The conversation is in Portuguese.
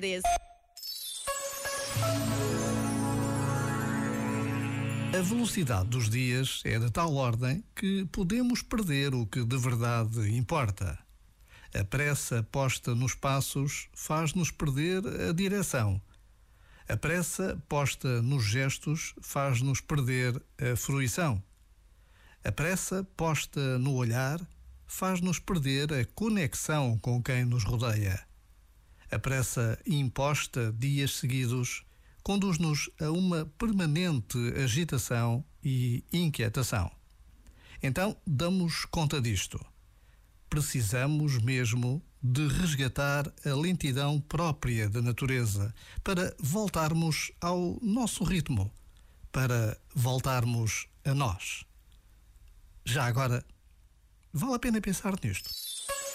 Express. A velocidade dos dias é de tal ordem que podemos perder o que de verdade importa. A pressa posta nos passos faz-nos perder a direção. A pressa posta nos gestos faz-nos perder a fruição. A pressa posta no olhar faz-nos perder a conexão com quem nos rodeia. A pressa imposta dias seguidos conduz-nos a uma permanente agitação e inquietação. Então, damos conta disto. Precisamos mesmo de resgatar a lentidão própria da natureza para voltarmos ao nosso ritmo, para voltarmos a nós. Já agora, vale a pena pensar nisto.